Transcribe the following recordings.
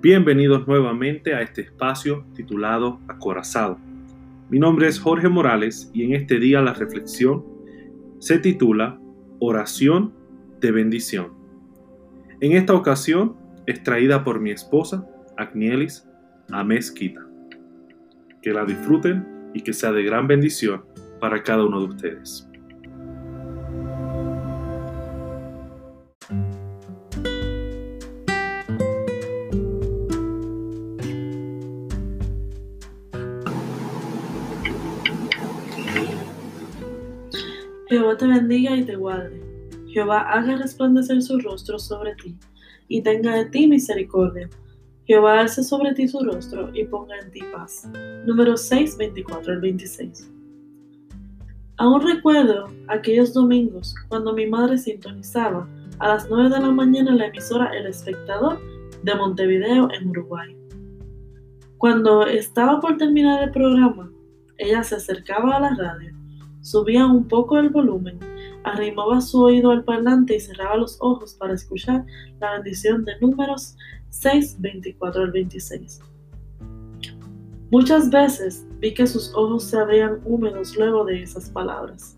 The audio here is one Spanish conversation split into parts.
Bienvenidos nuevamente a este espacio titulado Acorazado. Mi nombre es Jorge Morales y en este día la reflexión se titula Oración de bendición. En esta ocasión es traída por mi esposa, Agnielis Amezquita. Que la disfruten y que sea de gran bendición para cada uno de ustedes. Jehová te bendiga y te guarde. Jehová haga resplandecer su rostro sobre ti y tenga de ti misericordia. Jehová alce sobre ti su rostro y ponga en ti paz. Número 6, 24 al 26. Aún recuerdo aquellos domingos cuando mi madre sintonizaba a las 9 de la mañana la emisora El Espectador de Montevideo en Uruguay. Cuando estaba por terminar el programa, ella se acercaba a la radio Subía un poco el volumen, arrimaba su oído al parlante y cerraba los ojos para escuchar la bendición de números 6, 24 al 26. Muchas veces vi que sus ojos se abrían húmedos luego de esas palabras.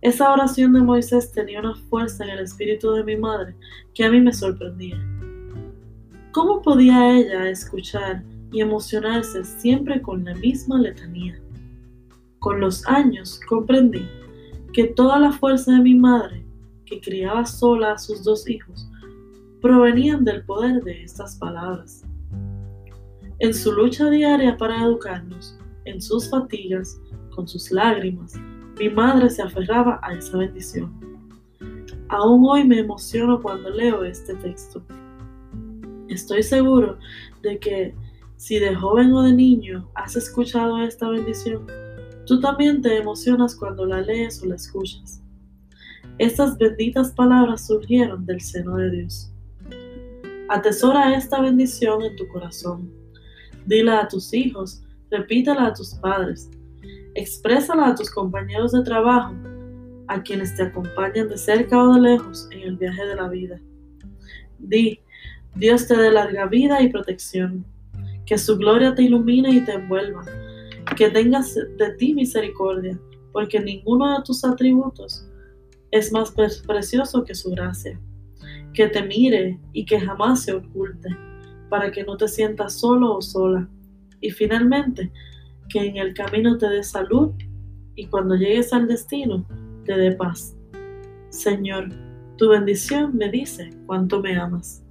Esa oración de Moisés tenía una fuerza en el espíritu de mi madre que a mí me sorprendía. ¿Cómo podía ella escuchar y emocionarse siempre con la misma letanía? Con los años comprendí que toda la fuerza de mi madre, que criaba sola a sus dos hijos, provenían del poder de estas palabras. En su lucha diaria para educarnos, en sus fatigas, con sus lágrimas, mi madre se aferraba a esa bendición. Aún hoy me emociono cuando leo este texto. Estoy seguro de que si de joven o de niño has escuchado esta bendición, Tú también te emocionas cuando la lees o la escuchas. Estas benditas palabras surgieron del seno de Dios. Atesora esta bendición en tu corazón. Dila a tus hijos, repítala a tus padres, exprésala a tus compañeros de trabajo, a quienes te acompañan de cerca o de lejos en el viaje de la vida. Di, Dios te dé larga vida y protección, que su gloria te ilumine y te envuelva que tengas de ti misericordia, porque ninguno de tus atributos es más precioso que su gracia. Que te mire y que jamás se oculte, para que no te sientas solo o sola. Y finalmente, que en el camino te dé salud y cuando llegues al destino te dé paz. Señor, tu bendición me dice cuánto me amas.